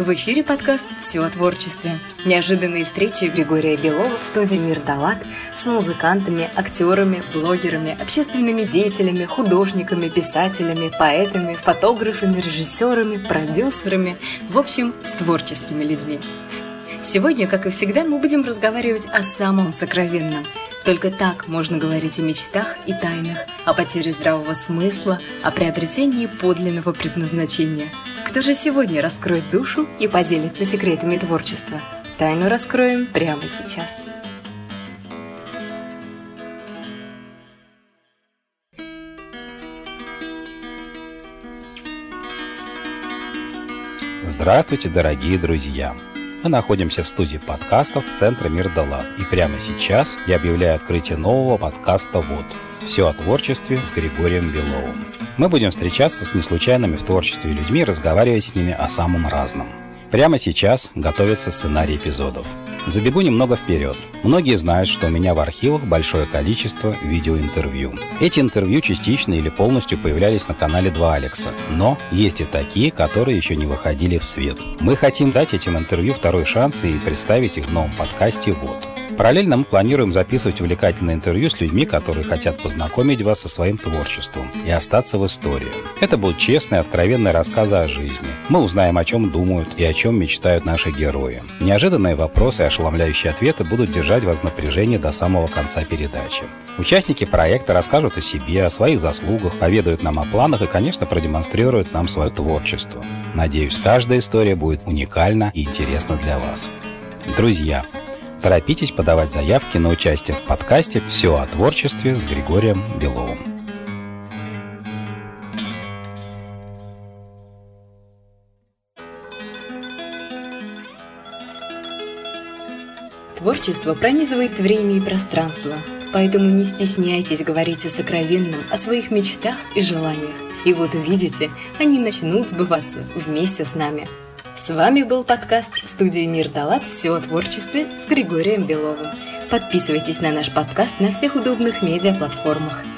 В эфире подкаст «Все о творчестве». Неожиданные встречи Григория Белова в студии «Мир Далат» с музыкантами, актерами, блогерами, общественными деятелями, художниками, писателями, поэтами, фотографами, режиссерами, продюсерами, в общем, с творческими людьми. Сегодня, как и всегда, мы будем разговаривать о самом сокровенном. Только так можно говорить о мечтах и тайнах, о потере здравого смысла, о приобретении подлинного предназначения – кто же сегодня раскроет душу и поделится секретами творчества? Тайну раскроем прямо сейчас. Здравствуйте, дорогие друзья! Мы находимся в студии подкастов Центра Мир Дала. И прямо сейчас я объявляю открытие нового подкаста «Вот». Все о творчестве с Григорием Беловым. Мы будем встречаться с неслучайными в творчестве людьми и разговаривать с ними о самом разном. Прямо сейчас готовится сценарий эпизодов. Забегу немного вперед. Многие знают, что у меня в архивах большое количество видеоинтервью. Эти интервью частично или полностью появлялись на канале 2 Алекса, но есть и такие, которые еще не выходили в свет. Мы хотим дать этим интервью второй шанс и представить их в новом подкасте «Вот». Параллельно мы планируем записывать увлекательное интервью с людьми, которые хотят познакомить вас со своим творчеством и остаться в истории. Это будут честные, откровенные рассказы о жизни. Мы узнаем, о чем думают и о чем мечтают наши герои. Неожиданные вопросы и ошеломляющие ответы будут держать вас в напряжении до самого конца передачи. Участники проекта расскажут о себе, о своих заслугах, поведают нам о планах и, конечно, продемонстрируют нам свое творчество. Надеюсь, каждая история будет уникальна и интересна для вас. Друзья, Торопитесь подавать заявки на участие в подкасте «Все о творчестве» с Григорием Беловым. Творчество пронизывает время и пространство, поэтому не стесняйтесь говорить о сокровенном, о своих мечтах и желаниях. И вот увидите, они начнут сбываться вместе с нами – с вами был подкаст студии «Мир Талат. Все о творчестве» с Григорием Беловым. Подписывайтесь на наш подкаст на всех удобных медиаплатформах.